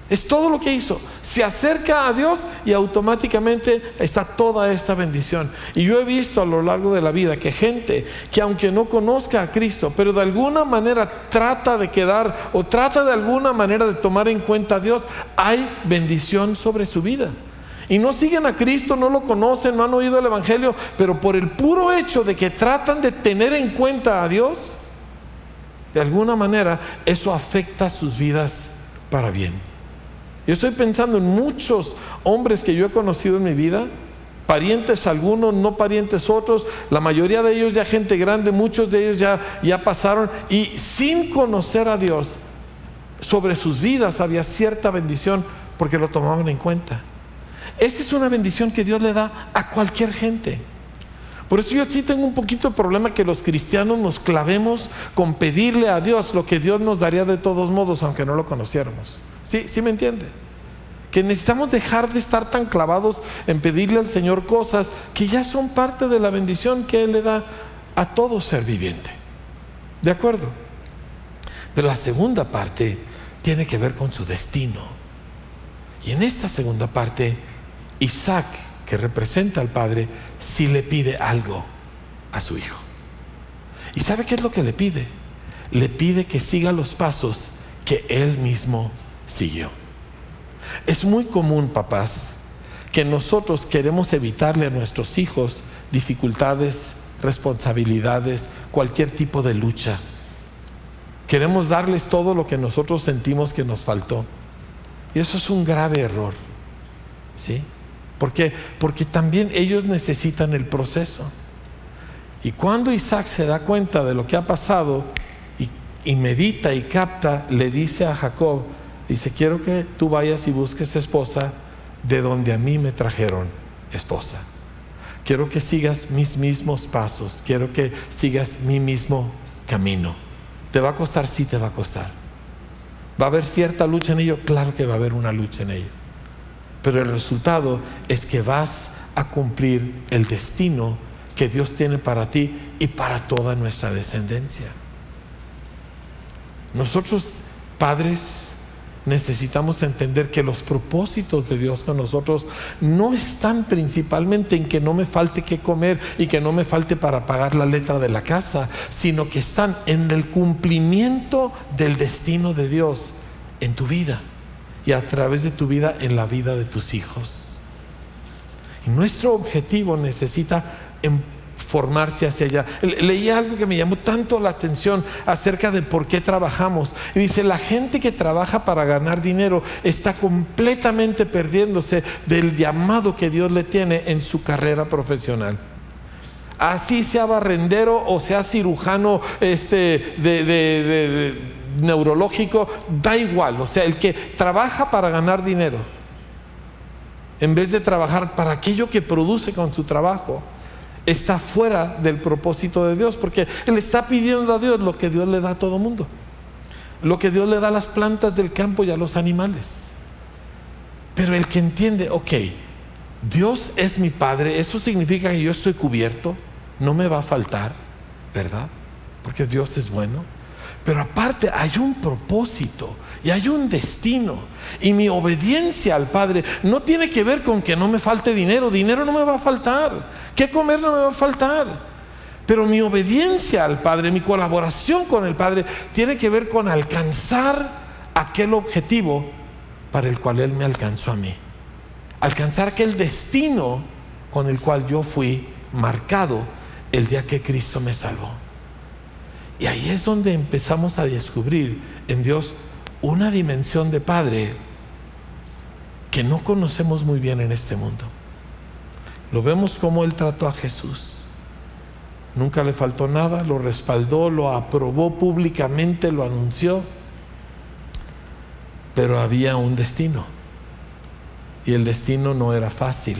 Es todo lo que hizo. Se acerca a Dios y automáticamente está toda esta bendición. Y yo he visto a lo largo de la vida que gente que aunque no conozca a Cristo, pero de alguna manera trata de quedar o trata de alguna manera de tomar en cuenta a Dios, hay bendición sobre su vida. Y no siguen a Cristo, no lo conocen, no han oído el Evangelio, pero por el puro hecho de que tratan de tener en cuenta a Dios, de alguna manera eso afecta sus vidas para bien. Yo estoy pensando en muchos hombres que yo he conocido en mi vida, parientes algunos, no parientes otros, la mayoría de ellos ya gente grande, muchos de ellos ya, ya pasaron y sin conocer a Dios, sobre sus vidas había cierta bendición porque lo tomaban en cuenta. Esta es una bendición que Dios le da a cualquier gente. Por eso yo sí tengo un poquito de problema que los cristianos nos clavemos con pedirle a Dios lo que Dios nos daría de todos modos, aunque no lo conociéramos. ¿Sí, sí me entiende? Que necesitamos dejar de estar tan clavados en pedirle al Señor cosas que ya son parte de la bendición que Él le da a todo ser viviente. ¿De acuerdo? Pero la segunda parte tiene que ver con su destino. Y en esta segunda parte, Isaac, que representa al Padre, sí le pide algo a su hijo. ¿Y sabe qué es lo que le pide? Le pide que siga los pasos que él mismo siguió. Es muy común, papás, que nosotros queremos evitarle a nuestros hijos dificultades, responsabilidades, cualquier tipo de lucha. Queremos darles todo lo que nosotros sentimos que nos faltó. Y eso es un grave error. ¿Sí? ¿Por qué? Porque también ellos necesitan el proceso. Y cuando Isaac se da cuenta de lo que ha pasado y, medita y capta, le dice a Jacob, dice, quiero que tú vayas y busques esposa de donde a mí me trajeron esposa. Quiero que sigas mis mismos pasos, quiero que sigas mi mismo camino. ¿Te va a costar? Sí, te va a costar. ¿Va a haber cierta lucha en ello? Claro que va a haber una lucha en ello pero el resultado es que vas a cumplir el destino que Dios tiene para ti y para toda nuestra descendencia. Nosotros, padres, necesitamos entender que los propósitos de Dios con nosotros no están principalmente en que no me falte qué comer y que no me falte para pagar la letra de la casa, sino que están en el cumplimiento del destino de Dios en tu vida y a través de tu vida en la vida de tus hijos. Y nuestro objetivo necesita formarse hacia allá. Leí algo que me llamó tanto la atención acerca de por qué trabajamos. Y dice, la gente que trabaja para ganar dinero está completamente perdiéndose del llamado que Dios le tiene en su carrera profesional así sea barrendero o sea cirujano este, de, neurológico, da igual. O sea, el que trabaja para ganar dinero, en vez de trabajar para aquello que produce con su trabajo, está fuera del propósito de Dios, porque Él está pidiendo a Dios lo que Dios le da a todo mundo, lo que Dios le da a las plantas del campo y a los animales. Pero el que entiende, ok, Dios es mi Padre, eso significa que yo estoy cubierto, no me va a faltar, ¿verdad? Porque Dios es bueno. Pero aparte hay un propósito y hay un destino. Y mi obediencia al Padre no tiene que ver con que no me falte dinero. Dinero no me va a faltar. ¿Qué comer no me va a faltar? Pero mi obediencia al Padre, mi colaboración con el Padre, tiene que ver con alcanzar aquel objetivo para el cual Él me alcanzó a mí. Alcanzar aquel destino con el cual yo fui marcado el día que Cristo me salvó. Y ahí es donde empezamos a descubrir en Dios una dimensión de Padre que no conocemos muy bien en este mundo. Lo vemos como Él trató a Jesús. Nunca le faltó nada, lo respaldó, lo aprobó públicamente, lo anunció. Pero había un destino. Y el destino no era fácil.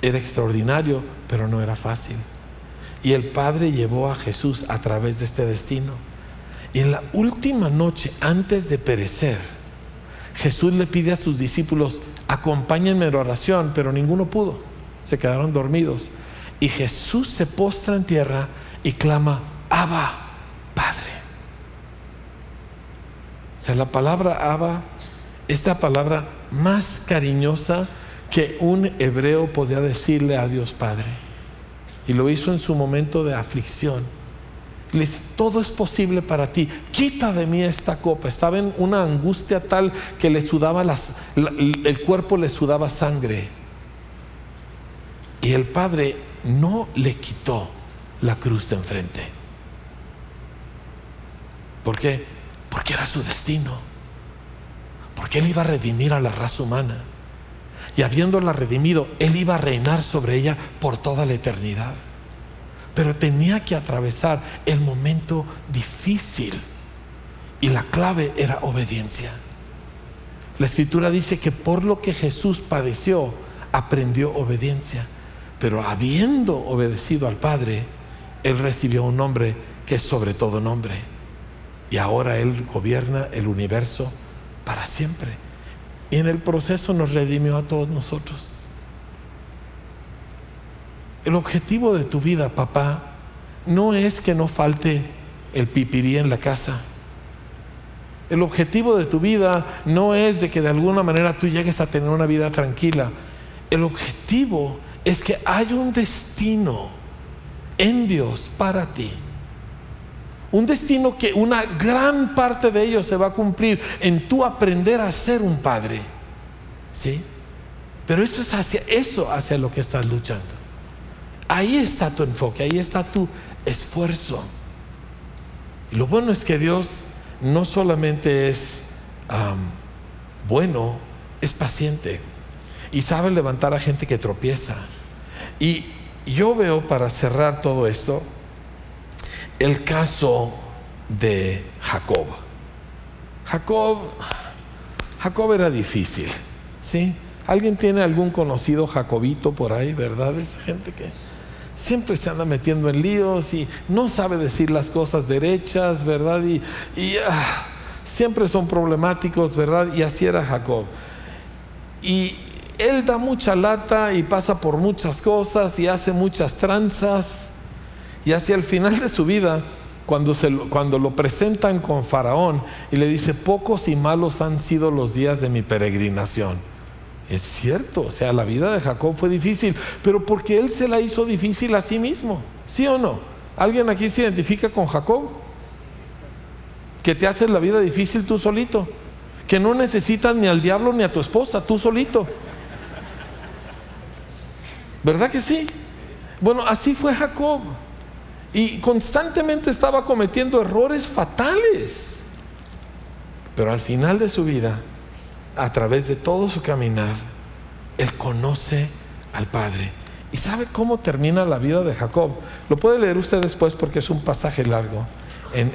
Era extraordinario, pero no era fácil. Y el Padre llevó a Jesús a través de este destino. Y en la última noche, antes de perecer, Jesús le pide a sus discípulos, acompáñenme en oración, pero ninguno pudo. Se quedaron dormidos. Y Jesús se postra en tierra y clama, Abba, Padre. O sea, la palabra Abba, esta palabra más cariñosa que un hebreo podía decirle a Dios Padre y lo hizo en su momento de aflicción. Le dice, todo es posible para ti, quita de mí esta copa. Estaba en una angustia tal que le sudaba las, el cuerpo le sudaba sangre. Y el Padre no le quitó la cruz de enfrente. ¿Por qué? Porque era su destino. Porque Él iba a redimir a la raza humana. Y habiéndola redimido, Él iba a reinar sobre ella por toda la eternidad pero tenía que atravesar el momento difícil. Y la clave era obediencia. La escritura dice que por lo que Jesús padeció, aprendió obediencia. Pero habiendo obedecido al Padre, Él recibió un nombre que es sobre todo nombre. Y ahora Él gobierna el universo para siempre. Y en el proceso nos redimió a todos nosotros. El objetivo de tu vida, papá, no es que no falte el pipirí en la casa. El objetivo de tu vida no es de que de alguna manera tú llegues a tener una vida tranquila. El objetivo es que hay un destino en Dios para ti. Un destino que una gran parte de ello se va a cumplir en tu aprender a ser un padre. ¿Sí? Pero eso es hacia eso hacia lo que estás luchando. Ahí está tu enfoque, ahí está tu esfuerzo. Y lo bueno es que Dios no solamente es bueno, es paciente y sabe levantar a gente que tropieza. Y yo veo para cerrar todo esto el caso de Jacob. Jacob, Jacob era difícil, ¿sí? ¿Alguien tiene algún conocido Jacobito por ahí, verdad? Esa gente que siempre se anda metiendo en líos y no sabe decir las cosas derechas, ¿verdad? Y, ah, siempre son problemáticos, ¿verdad? Y así era Jacob. Y él da mucha lata y pasa por muchas cosas y hace muchas tranzas. Y hacia el final de su vida, cuando, cuando lo presentan con Faraón y le dice, pocos y malos han sido los días de mi peregrinación es cierto, o sea, la vida de Jacob fue difícil, pero porque él se la hizo difícil a sí mismo, ¿sí o no? ¿Alguien aquí se identifica con Jacob? Que te haces la vida difícil tú solito, que no necesitas ni al diablo ni a tu esposa, tú solito. ¿Verdad que sí? Bueno, así fue Jacob. Y constantemente estaba cometiendo errores fatales. Pero al final de su vida, a través de todo su caminar, él conoce al Padre. ¿Y sabe cómo termina la vida de Jacob? Lo puede leer usted después porque es un pasaje largo. En,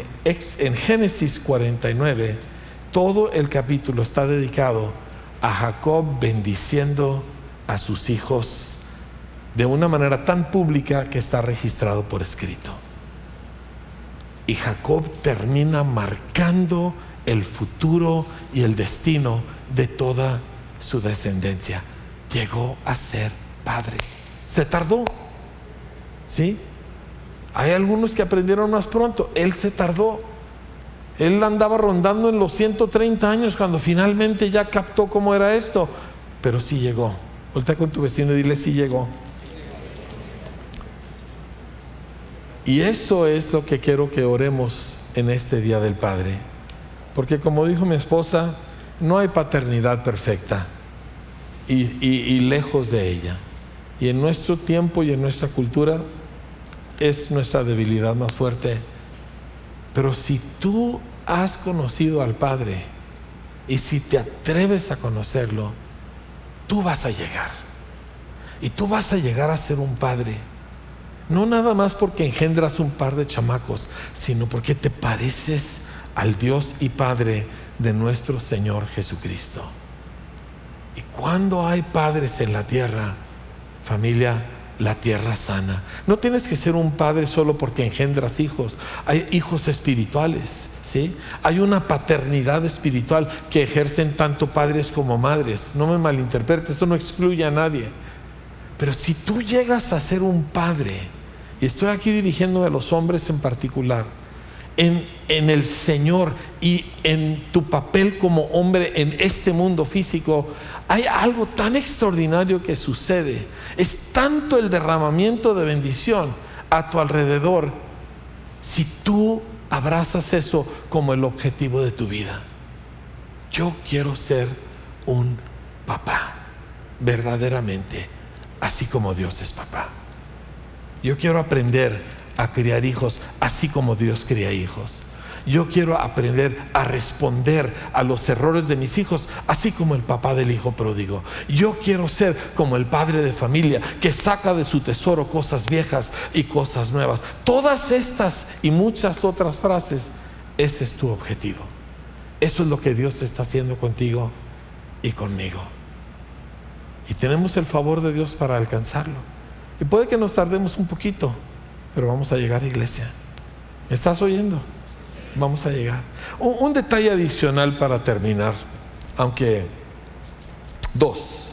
Génesis 49, todo el capítulo está dedicado a Jacob bendiciendo a sus hijos de una manera tan pública que está registrado por escrito. Y Jacob termina marcando el futuro y el destino de toda su descendencia. Llegó a ser padre. Se tardó. ¿Sí? Hay algunos que aprendieron más pronto. Él se tardó. Él andaba rondando en los 130 años cuando finalmente ya captó cómo era esto. Pero sí llegó. Voltea con tu vecino y dile sí llegó. Y eso es lo que quiero que oremos en este Día del Padre. Porque como dijo mi esposa, no hay paternidad perfecta y, lejos de ella. Y en nuestro tiempo y en nuestra cultura es nuestra debilidad más fuerte. Pero si tú has conocido al Padre y si te atreves a conocerlo, tú vas a llegar. Y tú vas a llegar a ser un padre. No nada más porque engendras un par de chamacos, sino porque te pareces al Dios y Padre de nuestro Señor Jesucristo. Y cuando hay padres en la tierra, familia, la tierra sana. No tienes que ser un padre solo porque engendras hijos. Hay hijos espirituales, ¿sí? Hay una paternidad espiritual que ejercen tanto padres como madres. No me malinterpretes, esto no excluye a nadie. Pero si tú llegas a ser un padre, y estoy aquí dirigiendo a los hombres en particular, en, el Señor y en tu papel como hombre en este mundo físico, hay algo tan extraordinario que sucede. Es tanto el derramamiento de bendición a tu alrededor si tú abrazas eso como el objetivo de tu vida. Yo quiero ser un papá, verdaderamente, así como Dios es papá. Yo quiero aprender a criar hijos así como Dios cría hijos. Yo quiero aprender a responder a los errores de mis hijos, así como el papá del hijo pródigo. Yo quiero ser como el padre de familia que saca de su tesoro cosas viejas y cosas nuevas. Todas estas y muchas otras frases, ese es tu objetivo. Eso es lo que Dios está haciendo contigo y conmigo. Y tenemos el favor de Dios para alcanzarlo. Y puede que nos tardemos un poquito, pero vamos a llegar a iglesia. ¿Me estás oyendo? Vamos a llegar. Un, detalle adicional para terminar, aunque dos.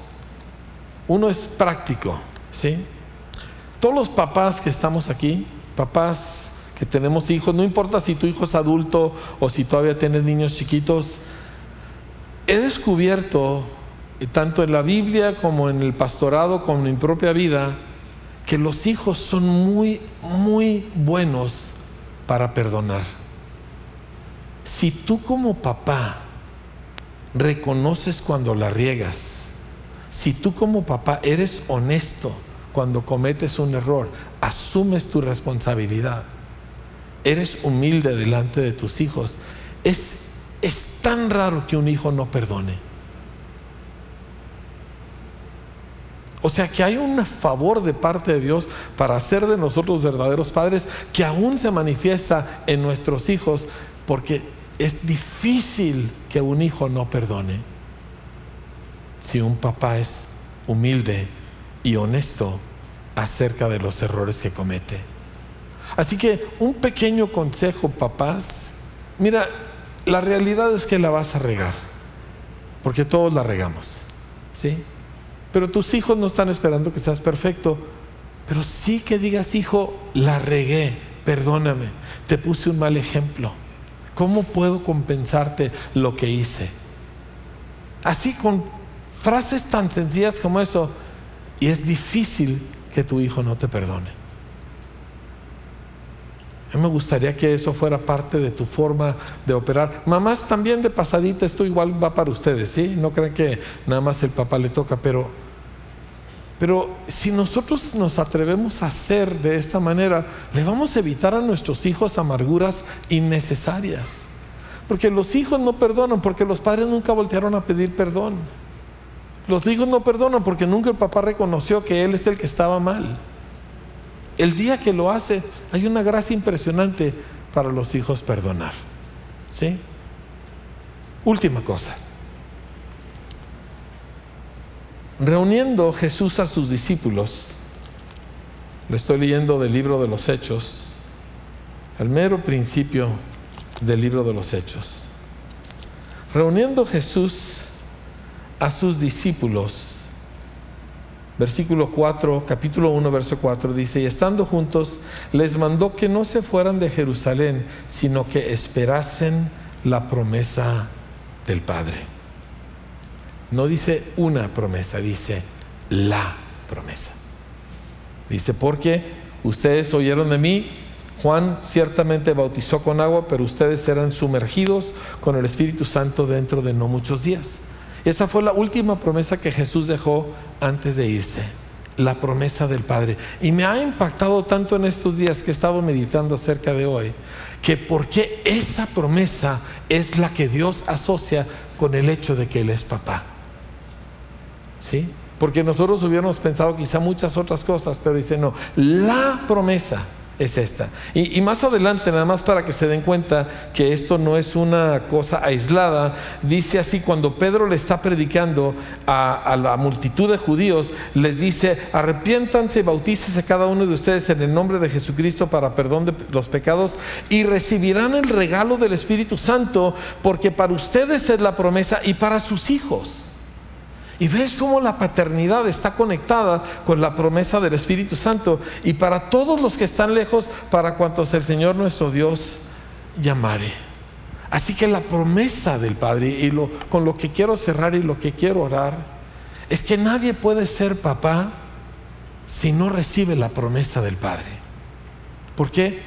Uno es práctico, ¿sí? Todos los papás que estamos aquí, papás que tenemos hijos, no importa si tu hijo es adulto o si todavía tienes niños chiquitos, he descubierto, tanto en la Biblia como en el pastorado, como en mi propia vida, que los hijos son muy, muy buenos para perdonar. Si tú como papá reconoces cuando la riegas, si tú como papá eres honesto cuando cometes un error, asumes tu responsabilidad, eres humilde delante de tus hijos, es, es tan raro que un hijo no perdone. O sea que hay un favor de parte de Dios para hacer de nosotros verdaderos padres que aún se manifiesta en nuestros hijos porque es difícil que un hijo no perdone si un papá es humilde y honesto acerca de los errores que comete. Así que un pequeño consejo, papás, mira, la realidad es que la vas a regar, porque todos la regamos, ¿sí? Pero tus hijos no están esperando que seas perfecto, pero sí que digas, hijo, la regué, perdóname, te puse un mal ejemplo ¿Cómo puedo compensarte lo que hice? Así con frases tan sencillas como eso, y es difícil que tu hijo no te perdone. A mí me gustaría que eso fuera parte de tu forma de operar. Mamás también de pasadita, esto igual va para ustedes, ¿sí? No crean que nada más el papá le toca, pero pero si nosotros nos atrevemos a hacer de esta manera, le vamos a evitar a nuestros hijos amarguras innecesarias. Porque los hijos no perdonan, porque los padres nunca voltearon a pedir perdón. Los hijos no perdonan porque nunca el papá reconoció que él es el que estaba mal. El día que lo hace, hay una gracia impresionante para los hijos perdonar. ¿Sí? Última cosa. Reuniendo Jesús a sus discípulos, le estoy leyendo del libro de los Hechos, al mero principio del libro de los Hechos. Reuniendo Jesús a sus discípulos, versículo 4, capítulo 1, verso 4, dice, y estando juntos, les mandó que no se fueran de Jerusalén, sino que esperasen la promesa del Padre. No dice una promesa, dice la promesa. Dice, porque ustedes oyeron de mí, Juan ciertamente bautizó con agua, pero ustedes serán sumergidos con el Espíritu Santo dentro de no muchos días. Esa fue la última promesa que Jesús dejó antes de irse, la promesa del Padre. Y me ha impactado tanto en estos días que he estado meditando acerca de hoy, que porque esa promesa es la que Dios asocia con el hecho de que Él es papá. ¿sí? Porque nosotros hubiéramos pensado quizá muchas otras cosas, pero dice, no, la promesa es esta. Y, más adelante, nada más para que se den cuenta que esto no es una cosa aislada, dice así, cuando Pedro le está predicando a, la multitud de judíos, les dice, arrepiéntanse, bautícese cada uno de ustedes en el nombre de Jesucristo para perdón de los pecados y recibirán el regalo del Espíritu Santo, porque para ustedes es la promesa y para sus hijos. Y ves cómo la paternidad está conectada con la promesa del Espíritu Santo. Y para todos los que están lejos, para cuantos el Señor nuestro Dios llamare. Así que la promesa del Padre, y lo, con lo que quiero cerrar y lo que quiero orar, es que nadie puede ser papá si no recibe la promesa del Padre. ¿Por qué?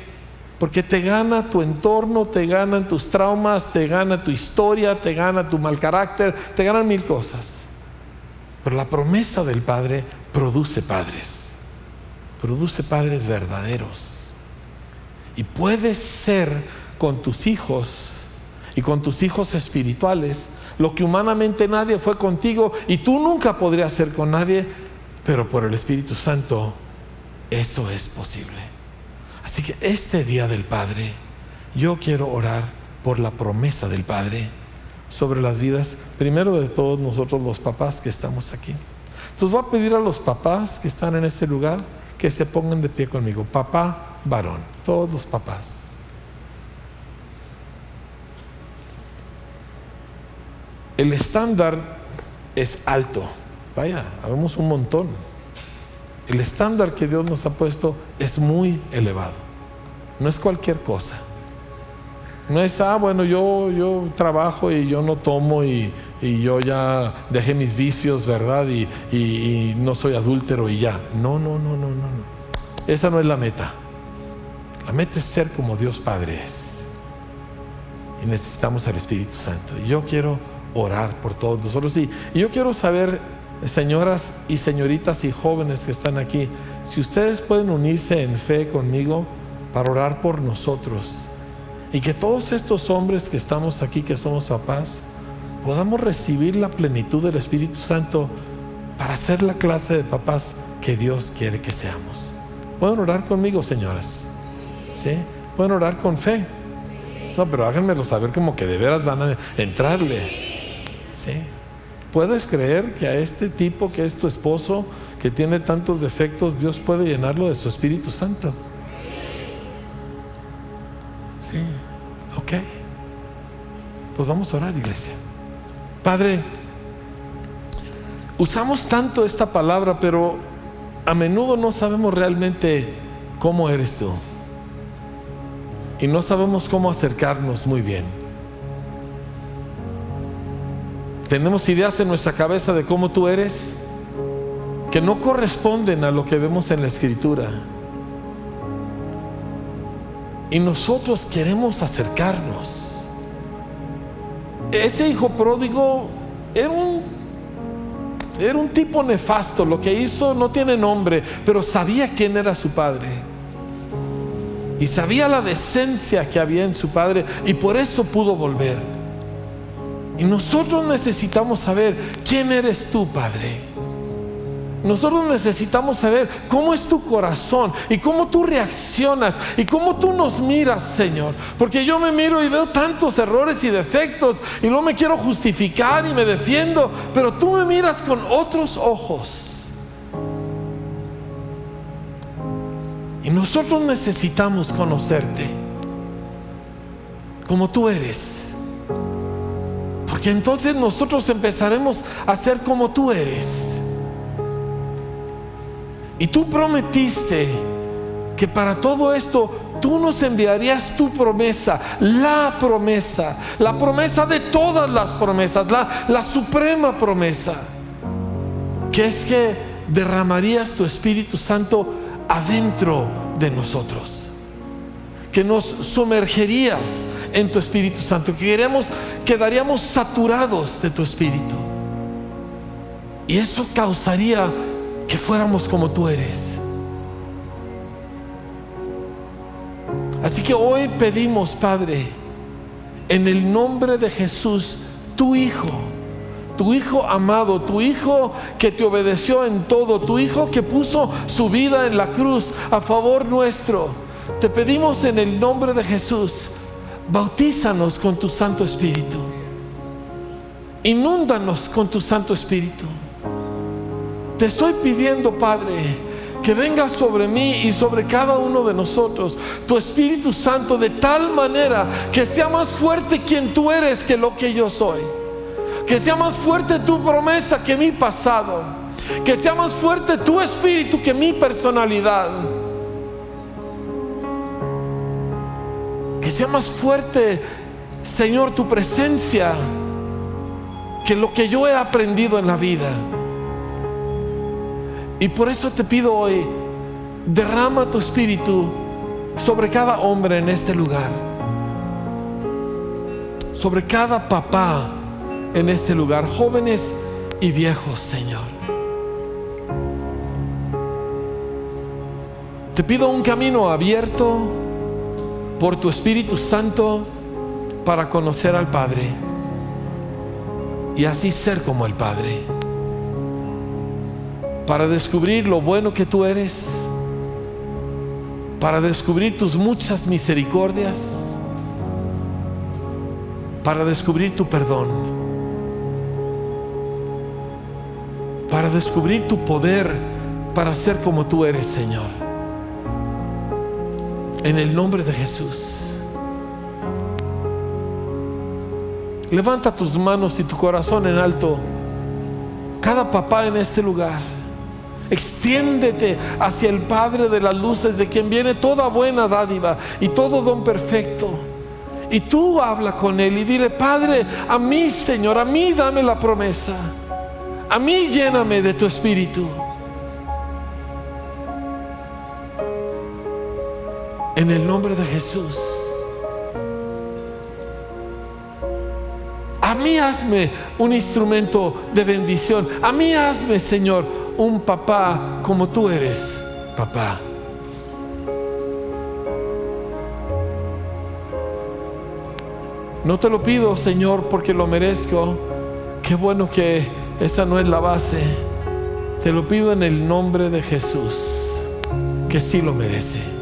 Porque te gana tu entorno, te ganan tus traumas, te gana tu historia, te gana tu mal carácter, te ganan mil cosas. Pero la promesa del Padre produce padres, produce padres verdaderos. Y puedes ser con tus hijos y con tus hijos espirituales lo que humanamente nadie fue contigo y tú nunca podrías ser con nadie, pero por el Espíritu Santo eso es posible. Así que este día del Padre, yo quiero orar por la promesa del Padre sobre las vidas, primero de todos nosotros los papás que estamos aquí. Entonces voy a pedir a los papás que están en este lugar que se pongan de pie conmigo. Papá, varón, todos los papás. El estándar es alto. Vaya, habemos un montón el estándar que Dios nos ha puesto es muy elevado. No es cualquier cosa. No es, ah, bueno, yo, yo trabajo y yo no tomo y, yo ya dejé mis vicios, ¿verdad? Y, y, no soy adúltero y ya. No, no, no, no, no. Esa no es la meta. La meta es ser como Dios Padre es. Y necesitamos al Espíritu Santo. Y yo quiero orar por todos nosotros. y yo quiero saber señoras y señoritas y jóvenes que están aquí, si ustedes pueden unirse en fe conmigo para orar por nosotros y que todos estos hombres que estamos aquí, que somos papás, podamos recibir la plenitud del Espíritu Santo para ser la clase de papás que Dios quiere que seamos. ¿Pueden orar conmigo, señoras? ¿Sí? ¿Pueden orar con fe? No, pero háganmelo saber como que de veras van a entrarle. ¿Sí? ¿Puedes creer que a este tipo que es tu esposo, que tiene tantos defectos, Dios puede llenarlo de su Espíritu Santo? Sí, ok. Pues vamos a orar, iglesia. Padre, usamos tanto esta palabra, pero a menudo no sabemos realmente cómo eres tú. Y no sabemos cómo acercarnos muy bien. Tenemos ideas en nuestra cabeza de cómo tú eres que no corresponden a lo que vemos en la escritura. Y nosotros queremos acercarnos. Ese hijo pródigo era un, era un tipo nefasto. Lo que hizo no tiene nombre, pero sabía quién era su padre. Y sabía la decencia que había en su padre y por eso pudo volver. Y nosotros necesitamos saber quién eres tú, Padre. Nosotros necesitamos saber cómo es tu corazón y cómo tú reaccionas y cómo tú nos miras, Señor. Porque yo me miro y veo tantos errores y defectos y no me quiero justificar y me defiendo, pero tú me miras con otros ojos. Y nosotros necesitamos conocerte como tú eres. Porque entonces nosotros empezaremos a ser como tú eres. Y tú prometiste que para todo esto tú nos enviarías tu promesa, la promesa, la promesa de todas las promesas, la, la suprema promesa, que es que derramarías tu Espíritu Santo adentro de nosotros, que nos sumergerías en tu Espíritu Santo, que quedaríamos saturados de tu Espíritu. Y eso causaría que fuéramos como tú eres. Así que hoy pedimos, Padre, en el nombre de Jesús, tu Hijo, tu Hijo amado, tu Hijo que te obedeció en todo, tu Hijo que puso su vida en la cruz a favor nuestro. Te pedimos en el nombre de Jesús bautízanos con tu Santo Espíritu. Inúndanos con tu Santo Espíritu. Te estoy pidiendo, Padre, que venga sobre mí y sobre cada uno de nosotros tu Espíritu Santo de tal manera que sea más fuerte quien tú eres que lo que yo soy. Que sea más fuerte tu promesa que mi pasado. Que sea más fuerte tu espíritu que mi personalidad. Que sea más fuerte, Señor, tu presencia que lo que yo he aprendido en la vida. Y por eso te pido hoy, derrama tu espíritu sobre cada hombre en este lugar, sobre cada papá en este lugar, jóvenes y viejos, Señor. Te pido un camino abierto por tu Espíritu Santo para conocer al Padre y así ser como el Padre, para descubrir lo bueno que tú eres, para descubrir tus muchas misericordias, para descubrir tu perdón, para descubrir tu poder para ser como tú eres, Señor. En el nombre de Jesús. Levanta tus manos y tu corazón en alto. Cada papá en este lugar. Extiéndete hacia el Padre de las luces, de quien viene toda buena dádiva y todo don perfecto. Y tú habla con Él y dile, Padre, a mí, Señor, a mí dame la promesa. A mí lléname de tu espíritu. En el nombre de Jesús. A mí hazme un instrumento de bendición. A mí hazme, Señor, un papá como tú eres, papá. No te lo pido, Señor, porque lo merezco. Qué bueno que esta no es la base. Te lo pido en el nombre de Jesús, que sí lo merece.